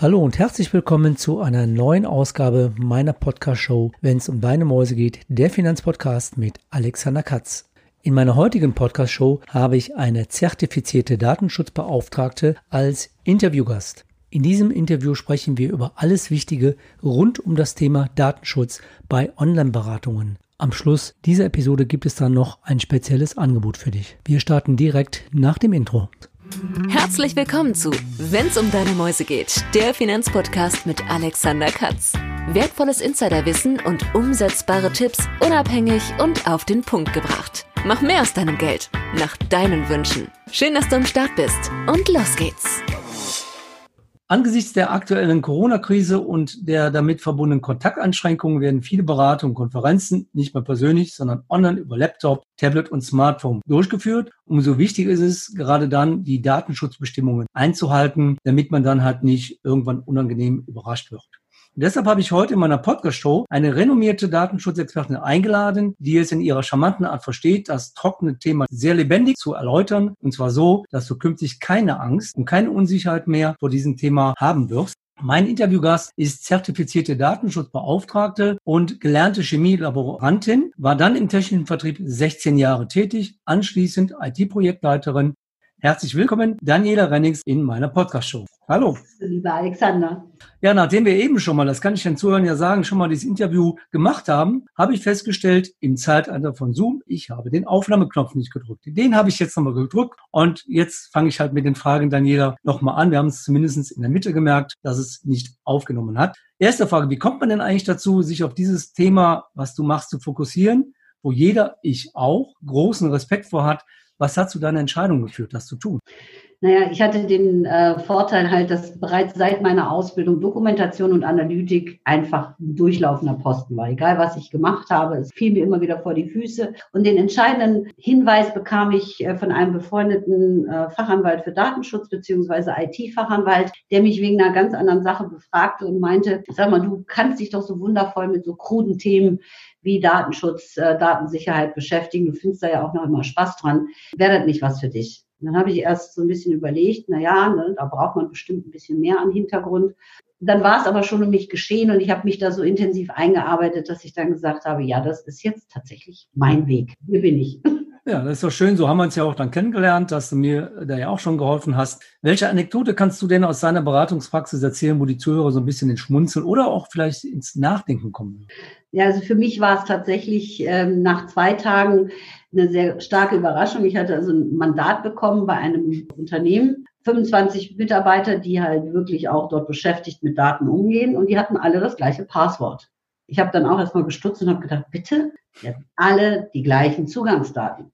Hallo und herzlich willkommen zu einer neuen Ausgabe meiner Podcast-Show, wenn es um deine Mäuse geht, der Finanzpodcast mit Alexander Katz. In meiner heutigen Podcast-Show habe ich eine zertifizierte Datenschutzbeauftragte als Interviewgast. In diesem Interview sprechen wir über alles Wichtige rund um das Thema Datenschutz bei Online-Beratungen. Am Schluss dieser Episode gibt es dann noch ein spezielles Angebot für dich. Wir starten direkt nach dem Intro. Herzlich willkommen zu Wenn's um deine Mäuse geht, der Finanzpodcast mit Alexander Katz. Wertvolles Insiderwissen und umsetzbare Tipps unabhängig und auf den Punkt gebracht. Mach mehr aus deinem Geld, nach deinen Wünschen. Schön, dass du am Start bist und los geht's. Angesichts der aktuellen Corona-Krise und der damit verbundenen Kontakteinschränkungen werden viele Beratungen, Konferenzen nicht mehr persönlich, sondern online über Laptop, Tablet und Smartphone durchgeführt. Umso wichtiger ist es, gerade dann die Datenschutzbestimmungen einzuhalten, damit man dann halt nicht irgendwann unangenehm überrascht wird. Und deshalb habe ich heute in meiner Podcast-Show eine renommierte Datenschutzexpertin eingeladen, die es in ihrer charmanten Art versteht, das trockene Thema sehr lebendig zu erläutern. Und zwar so, dass du künftig keine Angst und keine Unsicherheit mehr vor diesem Thema haben wirst. Mein Interviewgast ist zertifizierte Datenschutzbeauftragte und gelernte Chemielaborantin, war dann im technischen Vertrieb 16 Jahre tätig, anschließend IT-Projektleiterin. Herzlich willkommen, Daniela Rennings in meiner Podcast-Show. Hallo. Lieber Alexander. Ja, nachdem wir eben schon mal, das kann ich den Zuhörern ja sagen, schon mal dieses Interview gemacht haben, habe ich festgestellt, im Zeitalter von Zoom, ich habe den Aufnahmeknopf nicht gedrückt. Den habe ich jetzt nochmal gedrückt und jetzt fange ich halt mit den Fragen jeder nochmal an. Wir haben es zumindest in der Mitte gemerkt, dass es nicht aufgenommen hat. Erste Frage, wie kommt man denn eigentlich dazu, sich auf dieses Thema, was du machst, zu fokussieren, wo jeder, ich auch, großen Respekt vor hat? Was hat zu deiner Entscheidung geführt, das zu tun? Naja, ich hatte den äh, Vorteil halt, dass bereits seit meiner Ausbildung Dokumentation und Analytik einfach ein durchlaufender Posten war. Egal, was ich gemacht habe, es fiel mir immer wieder vor die Füße. Und den entscheidenden Hinweis bekam ich äh, von einem befreundeten äh, Fachanwalt für Datenschutz beziehungsweise IT-Fachanwalt, der mich wegen einer ganz anderen Sache befragte und meinte, sag mal, du kannst dich doch so wundervoll mit so kruden Themen wie Datenschutz, äh, Datensicherheit beschäftigen. Du findest da ja auch noch immer Spaß dran. Wäre das nicht was für dich? Und dann habe ich erst so ein bisschen überlegt, na ja, ne, da braucht man bestimmt ein bisschen mehr an Hintergrund. Dann war es aber schon um mich geschehen und ich habe mich da so intensiv eingearbeitet, dass ich dann gesagt habe, ja, das ist jetzt tatsächlich mein Weg. Hier bin ich. Ja, das ist doch schön. So haben wir uns ja auch dann kennengelernt, dass du mir da ja auch schon geholfen hast. Welche Anekdote kannst du denn aus deiner Beratungspraxis erzählen, wo die Zuhörer so ein bisschen ins Schmunzeln oder auch vielleicht ins Nachdenken kommen? Ja, also für mich war es tatsächlich ähm, nach zwei Tagen eine sehr starke Überraschung. Ich hatte also ein Mandat bekommen bei einem Unternehmen, 25 Mitarbeiter, die halt wirklich auch dort beschäftigt mit Daten umgehen und die hatten alle das gleiche Passwort. Ich habe dann auch erstmal gestutzt und habe gedacht, bitte, die hatten alle die gleichen Zugangsdaten.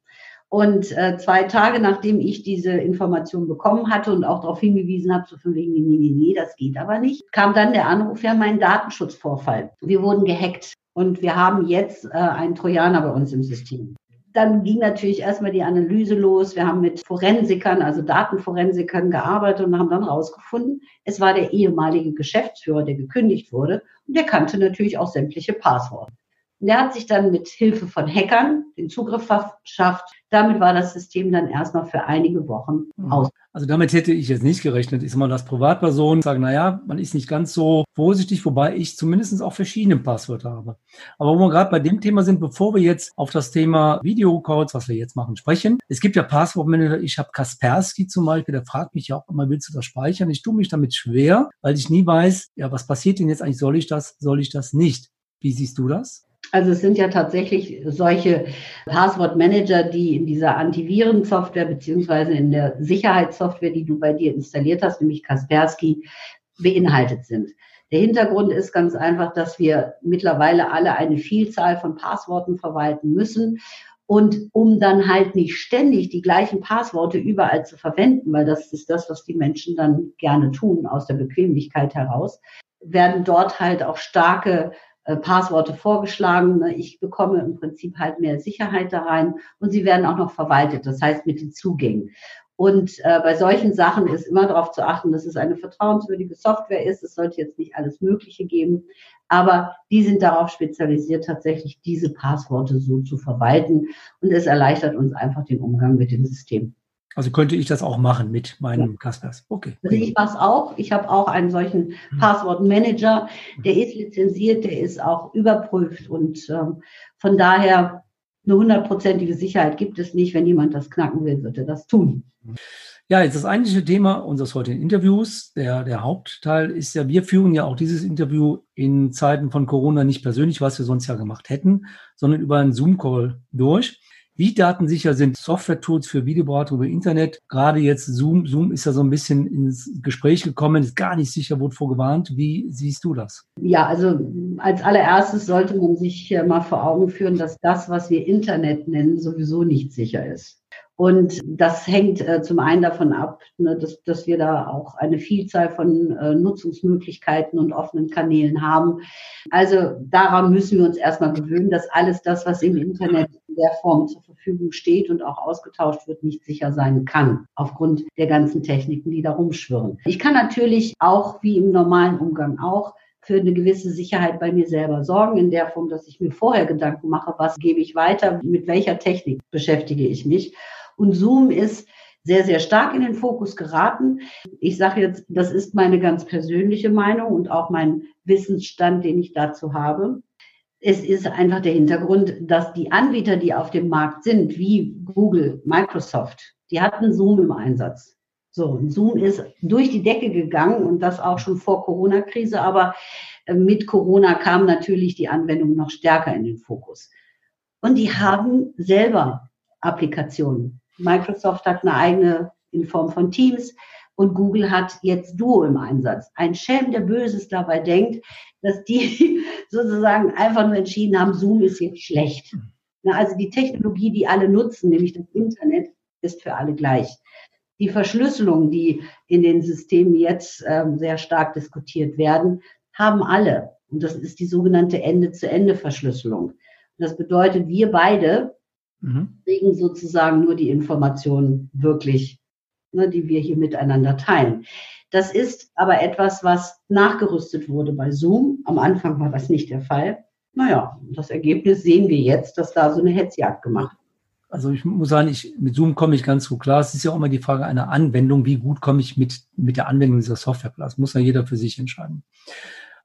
Und äh, zwei Tage nachdem ich diese Information bekommen hatte und auch darauf hingewiesen habe, so von wegen, nee, nee, nee, das geht aber nicht, kam dann der Anruf, ja, mein Datenschutzvorfall. Wir wurden gehackt und wir haben jetzt äh, einen Trojaner bei uns im System. Dann ging natürlich erstmal die Analyse los. Wir haben mit Forensikern, also Datenforensikern gearbeitet und haben dann rausgefunden, es war der ehemalige Geschäftsführer, der gekündigt wurde. Und der kannte natürlich auch sämtliche Passworte. Der hat sich dann mit Hilfe von Hackern den Zugriff verschafft. Damit war das System dann erstmal für einige Wochen mhm. aus. Also damit hätte ich jetzt nicht gerechnet. Ich sag mal, dass Privatpersonen sagen, na ja, man ist nicht ganz so vorsichtig, wobei ich zumindest auch verschiedene Passwörter habe. Aber wo wir gerade bei dem Thema sind, bevor wir jetzt auf das Thema Videocodes, was wir jetzt machen, sprechen. Es gibt ja Passwortmanager, ich habe Kaspersky zum Beispiel, der fragt mich ja auch immer, willst du das speichern? Ich tue mich damit schwer, weil ich nie weiß, ja, was passiert denn jetzt eigentlich? Soll ich das, soll ich das nicht? Wie siehst du das? Also es sind ja tatsächlich solche Passwortmanager, die in dieser Antivirensoftware beziehungsweise in der Sicherheitssoftware, die du bei dir installiert hast, nämlich Kaspersky, beinhaltet sind. Der Hintergrund ist ganz einfach, dass wir mittlerweile alle eine Vielzahl von Passworten verwalten müssen. Und um dann halt nicht ständig die gleichen Passworte überall zu verwenden, weil das ist das, was die Menschen dann gerne tun aus der Bequemlichkeit heraus, werden dort halt auch starke Passworte vorgeschlagen. Ne? Ich bekomme im Prinzip halt mehr Sicherheit da rein und sie werden auch noch verwaltet, das heißt mit den Zugängen. Und äh, bei solchen Sachen ist immer darauf zu achten, dass es eine vertrauenswürdige Software ist. Es sollte jetzt nicht alles Mögliche geben, aber die sind darauf spezialisiert, tatsächlich diese Passworte so zu verwalten. Und es erleichtert uns einfach den Umgang mit dem System. Also könnte ich das auch machen mit meinem ja. Kaspers. Okay. Also ich mache es auch. Ich habe auch einen solchen mhm. Passwortmanager. Der ist lizenziert, der ist auch überprüft und ähm, von daher eine hundertprozentige Sicherheit gibt es nicht. Wenn jemand das knacken will, wird er das tun. Ja, jetzt das eigentliche Thema unseres heutigen Interviews, der, der Hauptteil ist ja, wir führen ja auch dieses Interview in Zeiten von Corona nicht persönlich, was wir sonst ja gemacht hätten, sondern über einen Zoom-Call durch. Wie datensicher sind Software-Tools für Videoberatung über Internet? Gerade jetzt Zoom. Zoom ist ja so ein bisschen ins Gespräch gekommen, ist gar nicht sicher, wurde vorgewarnt. Wie siehst du das? Ja, also als allererstes sollte man sich mal vor Augen führen, dass das, was wir Internet nennen, sowieso nicht sicher ist. Und das hängt äh, zum einen davon ab, ne, dass, dass wir da auch eine Vielzahl von äh, Nutzungsmöglichkeiten und offenen Kanälen haben. Also daran müssen wir uns erstmal gewöhnen, dass alles das, was im Internet der Form zur Verfügung steht und auch ausgetauscht wird, nicht sicher sein kann, aufgrund der ganzen Techniken, die da rumschwirren. Ich kann natürlich auch, wie im normalen Umgang auch, für eine gewisse Sicherheit bei mir selber sorgen, in der Form, dass ich mir vorher Gedanken mache, was gebe ich weiter, mit welcher Technik beschäftige ich mich. Und Zoom ist sehr, sehr stark in den Fokus geraten. Ich sage jetzt, das ist meine ganz persönliche Meinung und auch mein Wissensstand, den ich dazu habe. Es ist einfach der Hintergrund, dass die Anbieter, die auf dem Markt sind, wie Google, Microsoft, die hatten Zoom im Einsatz. So, Zoom ist durch die Decke gegangen und das auch schon vor Corona-Krise, aber äh, mit Corona kam natürlich die Anwendung noch stärker in den Fokus. Und die haben selber Applikationen Microsoft hat eine eigene in Form von Teams und Google hat jetzt Duo im Einsatz. Ein Schelm, der Böses dabei denkt, dass die sozusagen einfach nur entschieden haben, Zoom ist jetzt schlecht. also die Technologie, die alle nutzen, nämlich das Internet, ist für alle gleich. Die Verschlüsselung, die in den Systemen jetzt ähm, sehr stark diskutiert werden, haben alle. Und das ist die sogenannte Ende-zu-Ende-Verschlüsselung. Das bedeutet, wir beide mhm. kriegen sozusagen nur die Informationen wirklich, ne, die wir hier miteinander teilen. Das ist aber etwas, was nachgerüstet wurde bei Zoom. Am Anfang war das nicht der Fall. Naja, das Ergebnis sehen wir jetzt, dass da so eine Hetzjagd gemacht also ich muss sagen, ich, mit Zoom komme ich ganz gut klar. Es ist ja auch immer die Frage einer Anwendung, wie gut komme ich mit, mit der Anwendung dieser Software klar. Das muss ja jeder für sich entscheiden.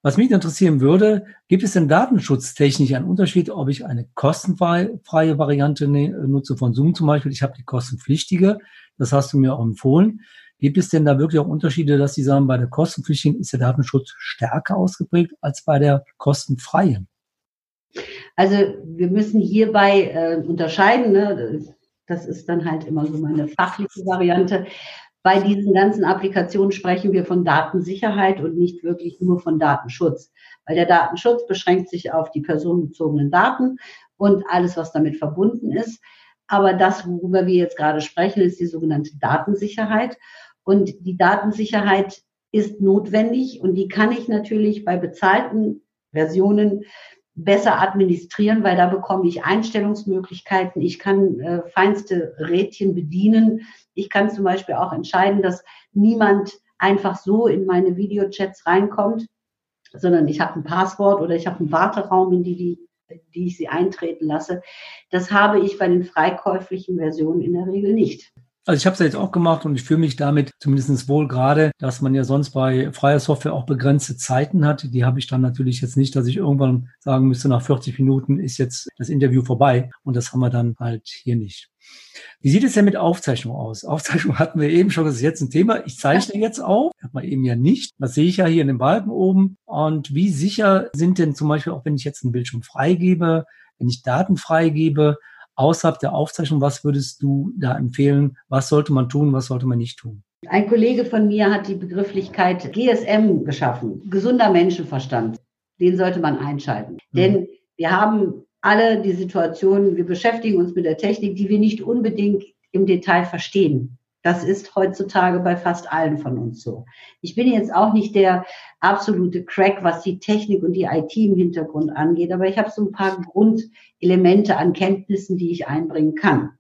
Was mich interessieren würde, gibt es denn datenschutztechnisch einen Unterschied, ob ich eine kostenfreie Variante ne, nutze von Zoom zum Beispiel? Ich habe die kostenpflichtige, das hast du mir auch empfohlen. Gibt es denn da wirklich auch Unterschiede, dass Sie sagen, bei der kostenpflichtigen ist der Datenschutz stärker ausgeprägt als bei der kostenfreien? Also wir müssen hierbei äh, unterscheiden. Ne? Das ist dann halt immer so meine fachliche Variante. Bei diesen ganzen Applikationen sprechen wir von Datensicherheit und nicht wirklich nur von Datenschutz, weil der Datenschutz beschränkt sich auf die personenbezogenen Daten und alles, was damit verbunden ist. Aber das, worüber wir jetzt gerade sprechen, ist die sogenannte Datensicherheit. Und die Datensicherheit ist notwendig und die kann ich natürlich bei bezahlten Versionen besser administrieren, weil da bekomme ich Einstellungsmöglichkeiten. Ich kann äh, feinste Rädchen bedienen. Ich kann zum Beispiel auch entscheiden, dass niemand einfach so in meine Videochats reinkommt, sondern ich habe ein Passwort oder ich habe einen Warteraum, in die, die, die ich sie eintreten lasse. Das habe ich bei den freikäuflichen Versionen in der Regel nicht. Also ich habe es ja jetzt auch gemacht und ich fühle mich damit zumindest wohl gerade, dass man ja sonst bei freier Software auch begrenzte Zeiten hat. Die habe ich dann natürlich jetzt nicht, dass ich irgendwann sagen müsste, nach 40 Minuten ist jetzt das Interview vorbei. Und das haben wir dann halt hier nicht. Wie sieht es denn mit Aufzeichnung aus? Aufzeichnung hatten wir eben schon, das ist jetzt ein Thema. Ich zeichne jetzt auf, hat man eben ja nicht. Das sehe ich ja hier in dem Balken oben. Und wie sicher sind denn zum Beispiel, auch wenn ich jetzt einen Bildschirm freigebe, wenn ich Daten freigebe, außerhalb der Aufzeichnung, was würdest du da empfehlen? Was sollte man tun, was sollte man nicht tun? Ein Kollege von mir hat die Begrifflichkeit GSM geschaffen, gesunder Menschenverstand. Den sollte man einschalten. Mhm. Denn wir haben alle die Situation, wir beschäftigen uns mit der Technik, die wir nicht unbedingt im Detail verstehen. Das ist heutzutage bei fast allen von uns so. Ich bin jetzt auch nicht der absolute Crack, was die Technik und die IT im Hintergrund angeht, aber ich habe so ein paar Grundelemente an Kenntnissen, die ich einbringen kann.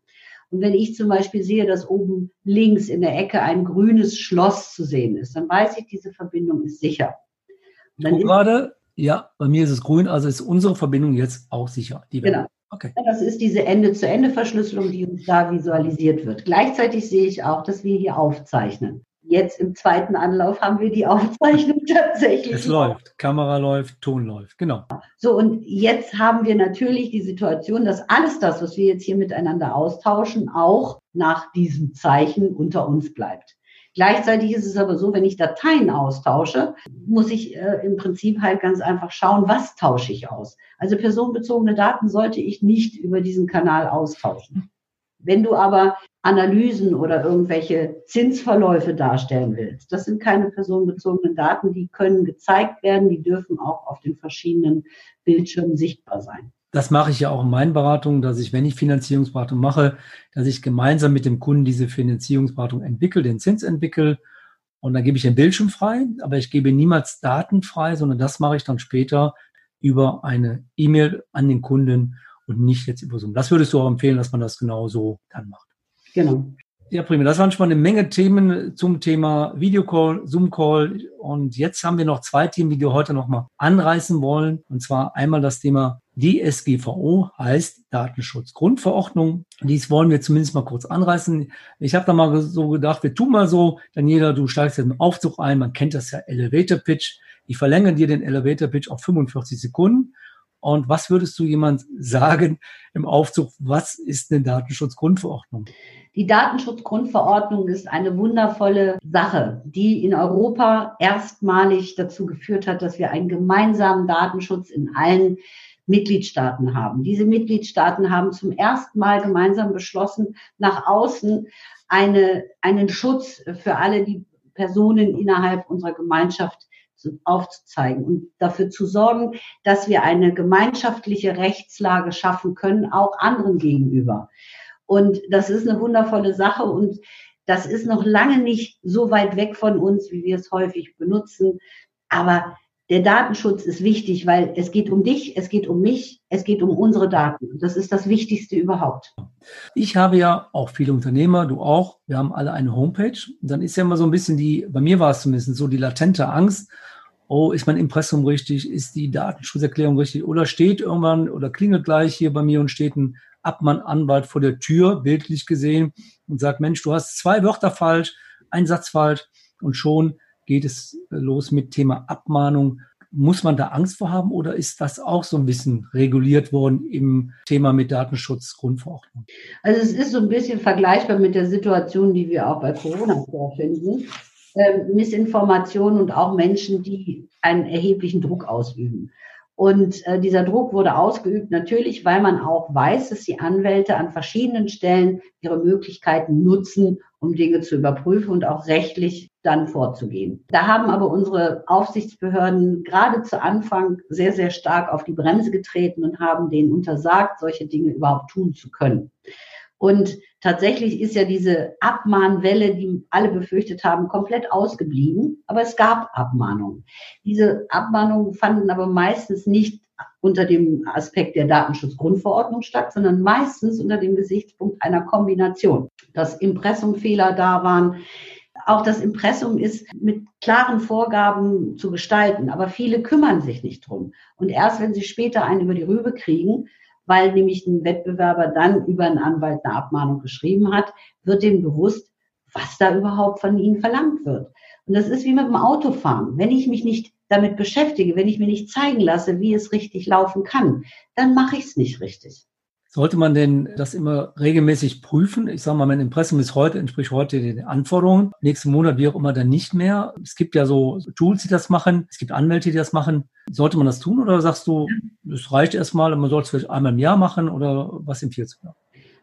Und wenn ich zum Beispiel sehe, dass oben links in der Ecke ein grünes Schloss zu sehen ist, dann weiß ich, diese Verbindung ist sicher. Und dann ist gerade, ja, bei mir ist es grün, also ist unsere Verbindung jetzt auch sicher. genau. Okay. Das ist diese Ende-zu-Ende-Verschlüsselung, die uns da visualisiert wird. Gleichzeitig sehe ich auch, dass wir hier aufzeichnen. Jetzt im zweiten Anlauf haben wir die Aufzeichnung tatsächlich. Es läuft, Kamera läuft, Ton läuft, genau. So, und jetzt haben wir natürlich die Situation, dass alles das, was wir jetzt hier miteinander austauschen, auch nach diesem Zeichen unter uns bleibt. Gleichzeitig ist es aber so, wenn ich Dateien austausche, muss ich äh, im Prinzip halt ganz einfach schauen, was tausche ich aus. Also personenbezogene Daten sollte ich nicht über diesen Kanal austauschen. Wenn du aber Analysen oder irgendwelche Zinsverläufe darstellen willst, das sind keine personenbezogenen Daten, die können gezeigt werden, die dürfen auch auf den verschiedenen Bildschirmen sichtbar sein. Das mache ich ja auch in meinen Beratungen, dass ich, wenn ich Finanzierungsberatung mache, dass ich gemeinsam mit dem Kunden diese Finanzierungsberatung entwickle, den Zins entwickle und dann gebe ich den Bildschirm frei, aber ich gebe niemals Daten frei, sondern das mache ich dann später über eine E-Mail an den Kunden und nicht jetzt über Zoom. Das würdest du auch empfehlen, dass man das genau so dann macht. Genau. Ja, prima. Das waren schon mal eine Menge Themen zum Thema Videocall, Zoom-Call. Und jetzt haben wir noch zwei Themen, die wir heute noch mal anreißen wollen. Und zwar einmal das Thema DSGVO, heißt Datenschutzgrundverordnung. Dies wollen wir zumindest mal kurz anreißen. Ich habe da mal so gedacht, wir tun mal so, Daniela, du steigst jetzt im Aufzug ein. Man kennt das ja Elevator Pitch. Ich verlängere dir den Elevator Pitch auf 45 Sekunden. Und was würdest du jemand sagen im Aufzug? Was ist eine Datenschutzgrundverordnung? Die Datenschutzgrundverordnung ist eine wundervolle Sache, die in Europa erstmalig dazu geführt hat, dass wir einen gemeinsamen Datenschutz in allen Mitgliedstaaten haben. Diese Mitgliedstaaten haben zum ersten Mal gemeinsam beschlossen, nach außen eine, einen Schutz für alle die Personen innerhalb unserer Gemeinschaft aufzuzeigen und dafür zu sorgen, dass wir eine gemeinschaftliche Rechtslage schaffen können, auch anderen gegenüber. Und das ist eine wundervolle Sache und das ist noch lange nicht so weit weg von uns, wie wir es häufig benutzen. Aber der Datenschutz ist wichtig, weil es geht um dich, es geht um mich, es geht um unsere Daten. Das ist das Wichtigste überhaupt. Ich habe ja auch viele Unternehmer, du auch. Wir haben alle eine Homepage. Dann ist ja immer so ein bisschen die, bei mir war es zumindest so die latente Angst, oh, ist mein Impressum richtig, ist die Datenschutzerklärung richtig oder steht irgendwann oder klingelt gleich hier bei mir und steht ein Abmann-Anwalt vor der Tür, bildlich gesehen, und sagt, Mensch, du hast zwei Wörter falsch, ein Satz falsch und schon geht es los mit Thema Abmahnung. Muss man da Angst vor haben oder ist das auch so ein bisschen reguliert worden im Thema mit Datenschutzgrundverordnung? Also es ist so ein bisschen vergleichbar mit der Situation, die wir auch bei Corona vorfinden äh, Missinformationen und auch Menschen, die einen erheblichen Druck ausüben. Und äh, dieser Druck wurde ausgeübt natürlich, weil man auch weiß, dass die Anwälte an verschiedenen Stellen ihre Möglichkeiten nutzen, um Dinge zu überprüfen und auch rechtlich dann vorzugehen. Da haben aber unsere Aufsichtsbehörden gerade zu Anfang sehr, sehr stark auf die Bremse getreten und haben denen untersagt, solche Dinge überhaupt tun zu können. Und tatsächlich ist ja diese Abmahnwelle, die alle befürchtet haben, komplett ausgeblieben. Aber es gab Abmahnungen. Diese Abmahnungen fanden aber meistens nicht unter dem Aspekt der Datenschutzgrundverordnung statt, sondern meistens unter dem Gesichtspunkt einer Kombination. Dass Impressumfehler da waren. Auch das Impressum ist mit klaren Vorgaben zu gestalten, aber viele kümmern sich nicht drum. Und erst wenn sie später einen über die Rübe kriegen, weil nämlich ein Wettbewerber dann über einen Anwalt eine Abmahnung geschrieben hat, wird dem bewusst, was da überhaupt von ihnen verlangt wird. Und das ist wie mit dem Autofahren. Wenn ich mich nicht damit beschäftige, wenn ich mir nicht zeigen lasse, wie es richtig laufen kann, dann mache ich es nicht richtig. Sollte man denn das immer regelmäßig prüfen? Ich sage mal, mein Impressum ist heute, entspricht heute den Anforderungen. Nächsten Monat, wie auch immer, dann nicht mehr. Es gibt ja so Tools, die das machen. Es gibt Anwälte, die das machen. Sollte man das tun oder sagst du, es reicht erstmal und man sollte es vielleicht einmal im Jahr machen oder was empfiehlst du?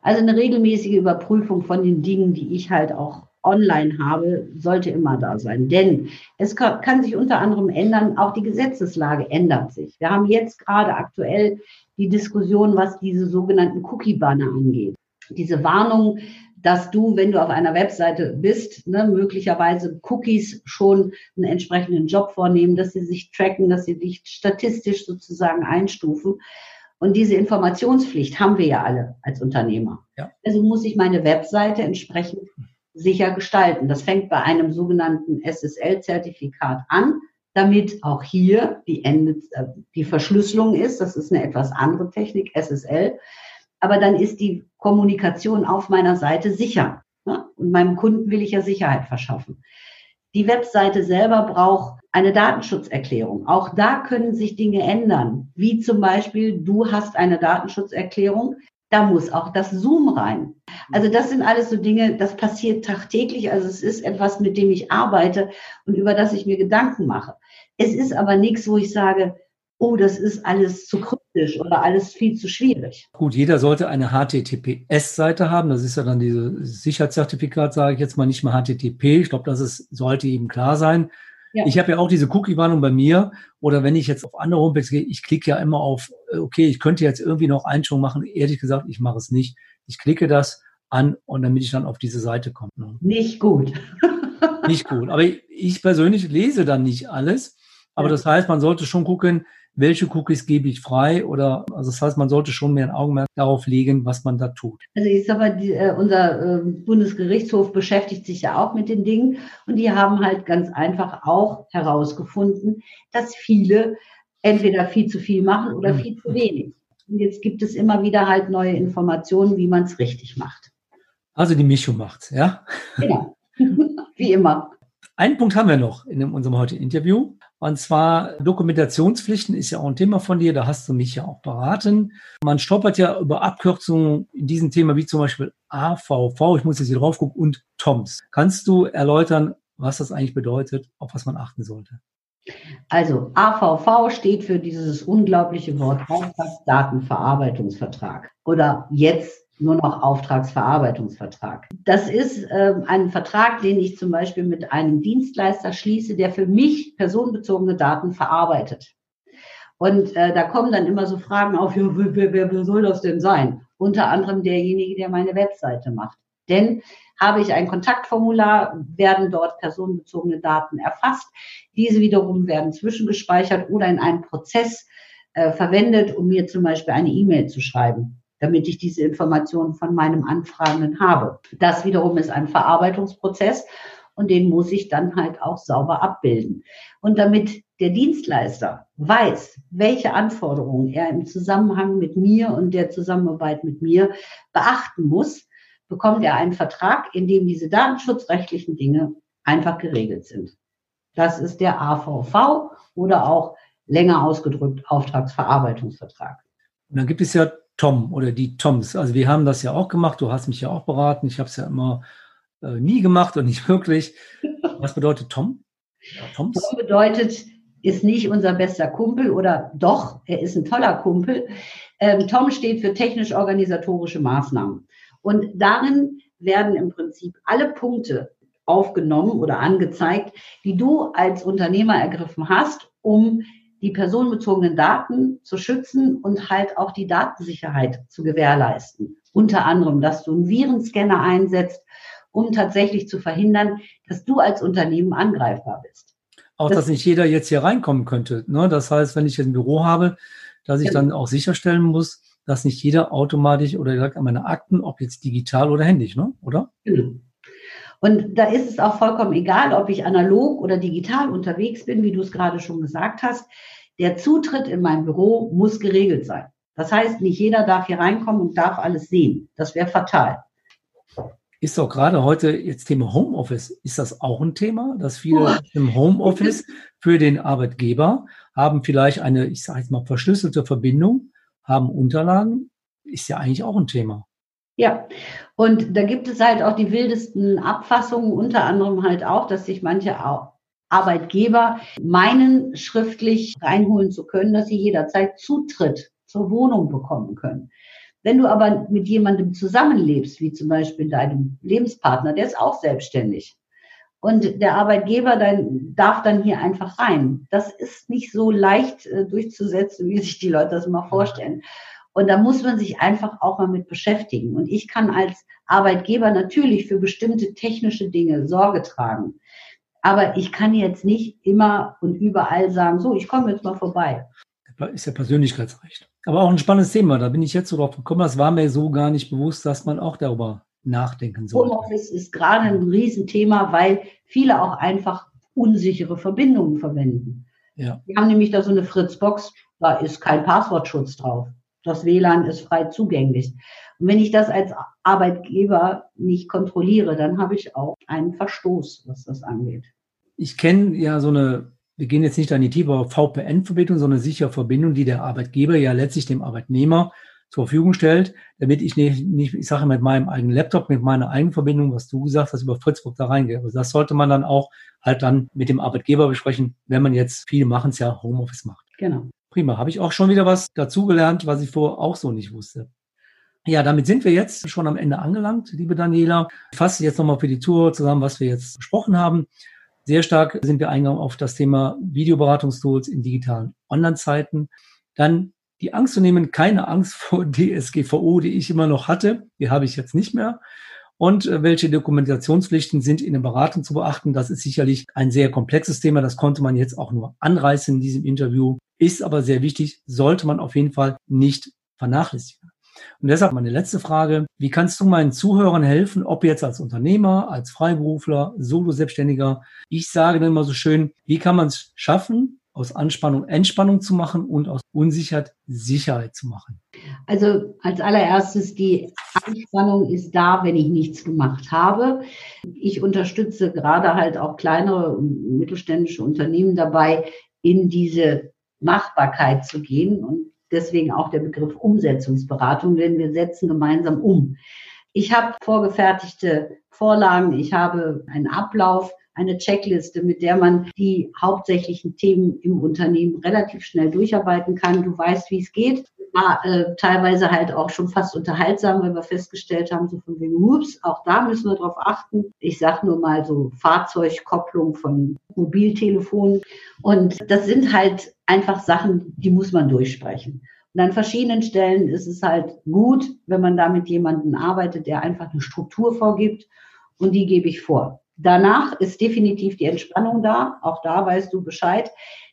Also eine regelmäßige Überprüfung von den Dingen, die ich halt auch online habe, sollte immer da sein. Denn es kann, sich unter anderem ändern, auch die Gesetzeslage ändert sich. Wir haben jetzt gerade aktuell die Diskussion, was diese sogenannten Cookie-Banner angeht. Diese Warnung, dass du, wenn du auf einer Webseite bist, ne, möglicherweise Cookies schon einen entsprechenden Job vornehmen, dass sie sich tracken, dass sie dich statistisch sozusagen einstufen. Und diese Informationspflicht haben wir ja alle als Unternehmer. Ja. Also muss ich meine Webseite entsprechend sicher gestalten. Das fängt bei einem sogenannten SSL-Zertifikat an. Damit auch hier die, Ende, äh, die Verschlüsselung ist. Das ist eine etwas andere Technik, SSL. Aber dann ist die Kommunikation auf meiner Seite sicher. Ne? Und meinem Kunden will ich ja Sicherheit verschaffen. Die Webseite selber braucht eine Datenschutzerklärung. Auch da können sich Dinge ändern, wie zum Beispiel, du hast eine Datenschutzerklärung, da muss auch das Zoom rein. Also das sind alles so Dinge, das passiert tagtäglich. Also es ist etwas, mit dem ich arbeite und über das ich mir Gedanken mache. Es ist aber nichts, wo ich sage, oh, das ist alles zu kryptisch oder alles viel zu schwierig. Gut, jeder sollte eine HTTPS-Seite haben. Das ist ja dann dieses Sicherheitszertifikat, sage ich jetzt mal nicht mal HTTP. Ich glaube, das ist, sollte eben klar sein. Ja. Ich habe ja auch diese Cookie-Warnung bei mir. Oder wenn ich jetzt auf andere Homepages gehe, ich klicke ja immer auf, äh, okay, ich könnte jetzt irgendwie noch Einschwung machen. Ehrlich gesagt, ich mache es nicht. Ich klicke das an und damit ich dann auf diese Seite komme. Ne? Nicht gut. nicht gut. Aber ich persönlich lese dann nicht alles. Aber ja. das heißt, man sollte schon gucken, welche Cookies gebe ich frei oder also das heißt, man sollte schon mehr ein Augenmerk darauf legen, was man da tut. Also ich sag mal, die, äh, unser äh, Bundesgerichtshof beschäftigt sich ja auch mit den Dingen und die haben halt ganz einfach auch herausgefunden, dass viele entweder viel zu viel machen oder mhm. viel zu wenig. Und jetzt gibt es immer wieder halt neue Informationen, wie man es richtig macht. Also die Mischung macht's, ja? Genau. wie immer. Einen Punkt haben wir noch in unserem heutigen Interview. Und zwar Dokumentationspflichten ist ja auch ein Thema von dir, da hast du mich ja auch beraten. Man stolpert ja über Abkürzungen in diesem Thema, wie zum Beispiel AVV, ich muss jetzt hier drauf gucken, und TOMS. Kannst du erläutern, was das eigentlich bedeutet, auf was man achten sollte? Also AVV steht für dieses unglaubliche Wort Datenverarbeitungsvertrag oder jetzt nur noch Auftragsverarbeitungsvertrag. Das ist äh, ein Vertrag, den ich zum Beispiel mit einem Dienstleister schließe, der für mich personenbezogene Daten verarbeitet. Und äh, da kommen dann immer so Fragen auf, ja, wer, wer, wer soll das denn sein? Unter anderem derjenige, der meine Webseite macht. Denn habe ich ein Kontaktformular, werden dort personenbezogene Daten erfasst. Diese wiederum werden zwischengespeichert oder in einem Prozess äh, verwendet, um mir zum Beispiel eine E-Mail zu schreiben damit ich diese Informationen von meinem Anfragenden habe. Das wiederum ist ein Verarbeitungsprozess und den muss ich dann halt auch sauber abbilden. Und damit der Dienstleister weiß, welche Anforderungen er im Zusammenhang mit mir und der Zusammenarbeit mit mir beachten muss, bekommt er einen Vertrag, in dem diese datenschutzrechtlichen Dinge einfach geregelt sind. Das ist der AVV oder auch länger ausgedrückt Auftragsverarbeitungsvertrag. Und dann gibt es ja Tom oder die Toms. Also wir haben das ja auch gemacht. Du hast mich ja auch beraten. Ich habe es ja immer äh, nie gemacht und nicht wirklich. Was bedeutet Tom? Toms? Tom bedeutet, ist nicht unser bester Kumpel oder doch, er ist ein toller Kumpel. Ähm, Tom steht für technisch-organisatorische Maßnahmen. Und darin werden im Prinzip alle Punkte aufgenommen oder angezeigt, die du als Unternehmer ergriffen hast, um die personenbezogenen Daten zu schützen und halt auch die Datensicherheit zu gewährleisten. Unter anderem, dass du einen Virenscanner einsetzt, um tatsächlich zu verhindern, dass du als Unternehmen angreifbar bist. Auch, das, dass nicht jeder jetzt hier reinkommen könnte. Ne? Das heißt, wenn ich jetzt ein Büro habe, dass ich genau. dann auch sicherstellen muss, dass nicht jeder automatisch oder gesagt an meine Akten, ob jetzt digital oder händisch, ne? oder? Genau. Und da ist es auch vollkommen egal, ob ich analog oder digital unterwegs bin, wie du es gerade schon gesagt hast. Der Zutritt in mein Büro muss geregelt sein. Das heißt, nicht jeder darf hier reinkommen und darf alles sehen. Das wäre fatal. Ist doch gerade heute jetzt Thema Homeoffice. Ist das auch ein Thema, dass viele oh. im Homeoffice für den Arbeitgeber haben vielleicht eine, ich sage jetzt mal, verschlüsselte Verbindung, haben Unterlagen? Ist ja eigentlich auch ein Thema. Ja, und da gibt es halt auch die wildesten Abfassungen, unter anderem halt auch, dass sich manche Arbeitgeber meinen, schriftlich reinholen zu können, dass sie jederzeit Zutritt zur Wohnung bekommen können. Wenn du aber mit jemandem zusammenlebst, wie zum Beispiel deinem Lebenspartner, der ist auch selbstständig. Und der Arbeitgeber dann, darf dann hier einfach rein. Das ist nicht so leicht äh, durchzusetzen, wie sich die Leute das immer vorstellen. Und da muss man sich einfach auch mal mit beschäftigen. Und ich kann als Arbeitgeber natürlich für bestimmte technische Dinge Sorge tragen. Aber ich kann jetzt nicht immer und überall sagen, so, ich komme jetzt mal vorbei. Ist ja Persönlichkeitsrecht. Aber auch ein spannendes Thema. Da bin ich jetzt so drauf gekommen. Das war mir so gar nicht bewusst, dass man auch darüber nachdenken sollte. Homeoffice ist gerade ein Riesenthema, weil viele auch einfach unsichere Verbindungen verwenden. Ja. Wir haben nämlich da so eine Fritzbox, da ist kein Passwortschutz drauf. Das WLAN ist frei zugänglich. Und wenn ich das als Arbeitgeber nicht kontrolliere, dann habe ich auch einen Verstoß, was das angeht. Ich kenne ja so eine, wir gehen jetzt nicht an die tiefe VPN-Verbindung, sondern sichere Verbindung, die der Arbeitgeber ja letztlich dem Arbeitnehmer zur Verfügung stellt, damit ich nicht, nicht ich sage mit meinem eigenen Laptop, mit meiner eigenen Verbindung, was du gesagt hast, über Fritzburg da reingehe. Also das sollte man dann auch halt dann mit dem Arbeitgeber besprechen, wenn man jetzt, viele machen es ja, Homeoffice macht. Genau. Prima. Habe ich auch schon wieder was dazugelernt, was ich vorher auch so nicht wusste. Ja, damit sind wir jetzt schon am Ende angelangt, liebe Daniela. Ich fasse jetzt nochmal für die Tour zusammen, was wir jetzt besprochen haben. Sehr stark sind wir eingegangen auf das Thema Videoberatungstools in digitalen Online-Zeiten. Dann die Angst zu nehmen, keine Angst vor DSGVO, die ich immer noch hatte, die habe ich jetzt nicht mehr. Und äh, welche Dokumentationspflichten sind in der Beratung zu beachten? Das ist sicherlich ein sehr komplexes Thema. Das konnte man jetzt auch nur anreißen in diesem Interview. Ist aber sehr wichtig, sollte man auf jeden Fall nicht vernachlässigen. Und deshalb meine letzte Frage. Wie kannst du meinen Zuhörern helfen, ob jetzt als Unternehmer, als Freiberufler, Solo-Selbstständiger? Ich sage dann immer so schön, wie kann man es schaffen, aus Anspannung Entspannung zu machen und aus Unsicherheit Sicherheit zu machen? Also als allererstes, die Anspannung ist da, wenn ich nichts gemacht habe. Ich unterstütze gerade halt auch kleinere mittelständische Unternehmen dabei, in diese Machbarkeit zu gehen. Und deswegen auch der Begriff Umsetzungsberatung, denn wir setzen gemeinsam um. Ich habe vorgefertigte Vorlagen, ich habe einen Ablauf, eine Checkliste, mit der man die hauptsächlichen Themen im Unternehmen relativ schnell durcharbeiten kann. Du weißt, wie es geht. War äh, teilweise halt auch schon fast unterhaltsam, weil wir festgestellt haben, so von wegen, ups, auch da müssen wir drauf achten. Ich sage nur mal so Fahrzeugkopplung von Mobiltelefonen. Und das sind halt einfach Sachen, die muss man durchsprechen. Und an verschiedenen Stellen ist es halt gut, wenn man da mit jemandem arbeitet, der einfach eine Struktur vorgibt. Und die gebe ich vor. Danach ist definitiv die Entspannung da. Auch da weißt du Bescheid.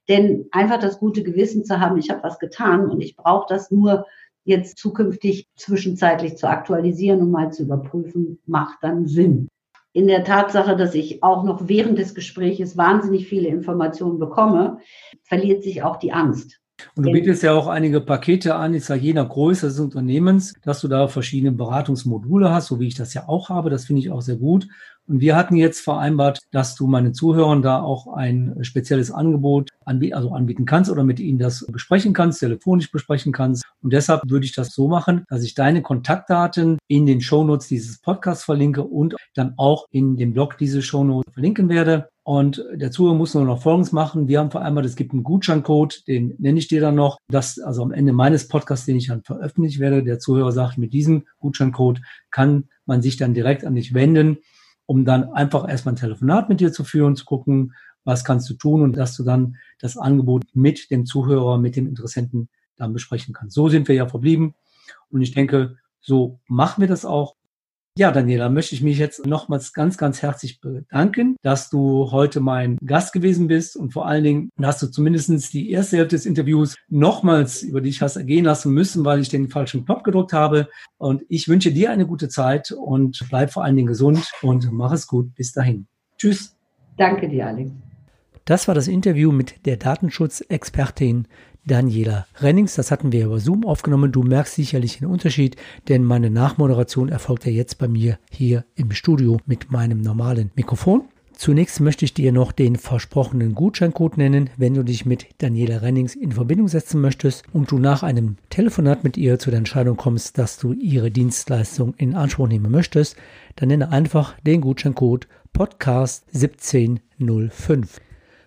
Denn einfach das gute Gewissen zu haben, ich habe was getan und ich brauche das nur jetzt zukünftig zwischenzeitlich zu aktualisieren und mal zu überprüfen, macht dann Sinn. In der Tatsache, dass ich auch noch während des Gespräches wahnsinnig viele Informationen bekomme, verliert sich auch die Angst. Und du bietest ja auch einige Pakete an, ich sage je nach Größe des Unternehmens, dass du da verschiedene Beratungsmodule hast, so wie ich das ja auch habe. Das finde ich auch sehr gut. Und wir hatten jetzt vereinbart, dass du meinen Zuhörern da auch ein spezielles Angebot anbieten, also anbieten kannst oder mit ihnen das besprechen kannst, telefonisch besprechen kannst. Und deshalb würde ich das so machen, dass ich deine Kontaktdaten in den Shownotes dieses Podcasts verlinke und dann auch in dem Blog diese Shownotes verlinken werde. Und der Zuhörer muss nur noch Folgendes machen. Wir haben vereinbart, es gibt einen Gutscheincode, den nenne ich dir dann noch. Das, also am Ende meines Podcasts, den ich dann veröffentlichen werde, der Zuhörer sagt, mit diesem Gutscheincode kann man sich dann direkt an dich wenden um dann einfach erstmal ein Telefonat mit dir zu führen, zu gucken, was kannst du tun und dass du dann das Angebot mit dem Zuhörer, mit dem Interessenten dann besprechen kannst. So sind wir ja verblieben und ich denke, so machen wir das auch. Ja, Daniela, möchte ich mich jetzt nochmals ganz, ganz herzlich bedanken, dass du heute mein Gast gewesen bist und vor allen Dingen, dass du zumindest die erste Hälfte des Interviews nochmals über dich hast ergehen lassen müssen, weil ich den falschen Knopf gedrückt habe. Und ich wünsche dir eine gute Zeit und bleib vor allen Dingen gesund und mach es gut. Bis dahin. Tschüss. Danke dir, Alex. Das war das Interview mit der Datenschutzexpertin Daniela Rennings. Das hatten wir über Zoom aufgenommen. Du merkst sicherlich den Unterschied, denn meine Nachmoderation erfolgt ja jetzt bei mir hier im Studio mit meinem normalen Mikrofon. Zunächst möchte ich dir noch den versprochenen Gutscheincode nennen, wenn du dich mit Daniela Rennings in Verbindung setzen möchtest und du nach einem Telefonat mit ihr zu der Entscheidung kommst, dass du ihre Dienstleistung in Anspruch nehmen möchtest, dann nenne einfach den Gutscheincode Podcast 1705.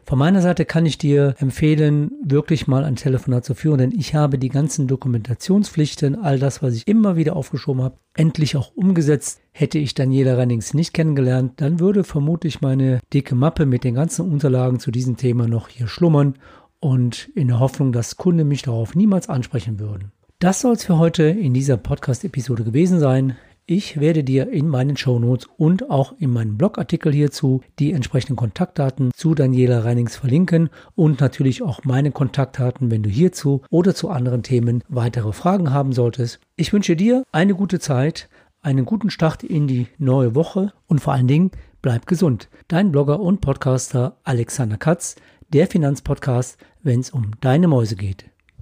Von meiner Seite kann ich dir empfehlen, wirklich mal ein Telefonat zu führen, denn ich habe die ganzen Dokumentationspflichten, all das, was ich immer wieder aufgeschoben habe, endlich auch umgesetzt. Hätte ich Daniela Rennings nicht kennengelernt, dann würde vermutlich meine dicke Mappe mit den ganzen Unterlagen zu diesem Thema noch hier schlummern und in der Hoffnung, dass Kunden mich darauf niemals ansprechen würden. Das soll es für heute in dieser Podcast-Episode gewesen sein. Ich werde dir in meinen Shownotes und auch in meinem Blogartikel hierzu die entsprechenden Kontaktdaten zu Daniela Reinings verlinken und natürlich auch meine Kontaktdaten, wenn du hierzu oder zu anderen Themen weitere Fragen haben solltest. Ich wünsche dir eine gute Zeit, einen guten Start in die neue Woche und vor allen Dingen bleib gesund. Dein Blogger und Podcaster Alexander Katz, der Finanzpodcast, wenn es um deine Mäuse geht.